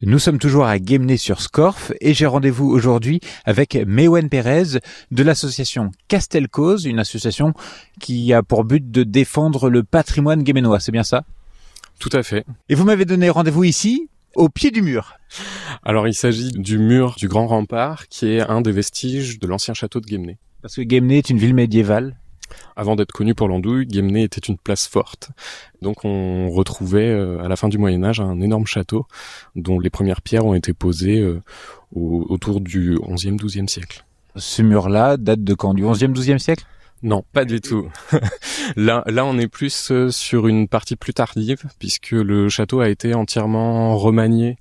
Nous sommes toujours à Guémené sur Scorf et j'ai rendez-vous aujourd'hui avec Mewen Pérez de l'association Castelcause, une association qui a pour but de défendre le patrimoine guéménois, c'est bien ça? Tout à fait. Et vous m'avez donné rendez-vous ici, au pied du mur. Alors il s'agit du mur du Grand Rempart qui est un des vestiges de l'ancien château de Guémené. Parce que Guémené est une ville médiévale avant d'être connu pour l'andouille, Guémené était une place forte. Donc on retrouvait euh, à la fin du Moyen Âge un énorme château dont les premières pierres ont été posées euh, autour du 11e 12e siècle. Ce mur-là date de quand? Du 11e 12e siècle? Non, pas du tout. là, là, on est plus euh, sur une partie plus tardive, puisque le château a été entièrement remanié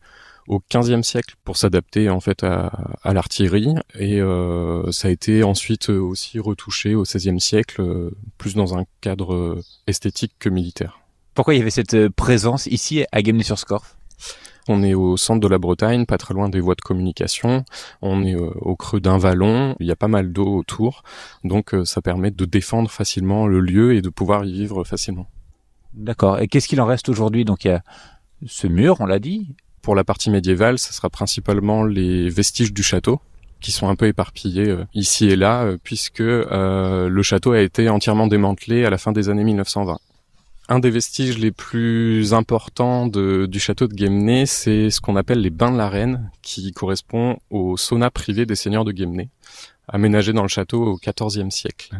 au XVe siècle pour s'adapter en fait à, à l'artillerie et euh, ça a été ensuite aussi retouché au XVIe siècle euh, plus dans un cadre esthétique que militaire. Pourquoi il y avait cette présence ici à Guémené-sur-Scorff on est au centre de la Bretagne, pas très loin des voies de communication. On est euh, au creux d'un vallon. Il y a pas mal d'eau autour. Donc ça permet de défendre facilement le lieu et de pouvoir y vivre facilement. D'accord. Et qu'est-ce qu'il en reste aujourd'hui? Donc il y a ce mur, on l'a dit, pour la partie médiévale, ce sera principalement les vestiges du château qui sont un peu éparpillés euh, ici et là, euh, puisque euh, le château a été entièrement démantelé à la fin des années 1920. Un des vestiges les plus importants du château de Guémené, c'est ce qu'on appelle les bains de la reine, qui correspond au sauna privé des seigneurs de Guémené, aménagé dans le château au XIVe siècle.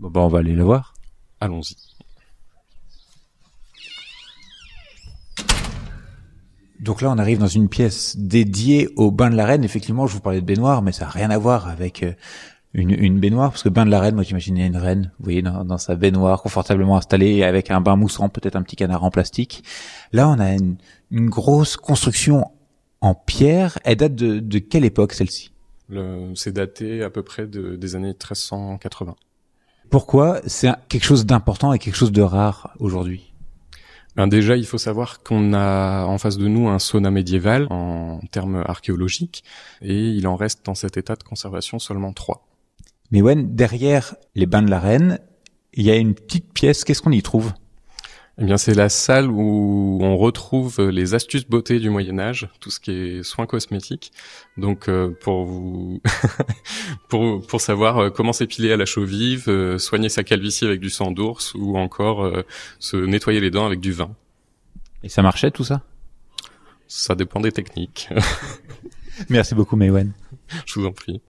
Bon, bah on va aller le voir. Allons-y. Donc là, on arrive dans une pièce dédiée au bain de la reine. Effectivement, je vous parlais de baignoire, mais ça n'a rien à voir avec euh, une, une, baignoire, parce que bain de la reine, moi j'imaginais une reine, vous voyez, dans, sa baignoire, confortablement installée, avec un bain moussant, peut-être un petit canard en plastique. Là, on a une, une grosse construction en pierre. Elle date de, de quelle époque celle-ci? C'est daté à peu près de, des années 1380. Pourquoi? C'est quelque chose d'important et quelque chose de rare aujourd'hui? Ben déjà, il faut savoir qu'on a en face de nous un sauna médiéval en termes archéologiques, et il en reste dans cet état de conservation seulement trois. Mais ouais, derrière les bains de la reine, il y a une petite pièce. Qu'est-ce qu'on y trouve? Eh bien, c'est la salle où on retrouve les astuces beauté du Moyen Âge, tout ce qui est soins cosmétiques. Donc, euh, pour vous, pour pour savoir euh, comment s'épiler à la chaux vive, euh, soigner sa calvitie avec du sang d'ours, ou encore se nettoyer les dents avec du vin. Et ça marchait tout ça? Ça dépend des techniques. Merci beaucoup, Maywen. Je vous en prie.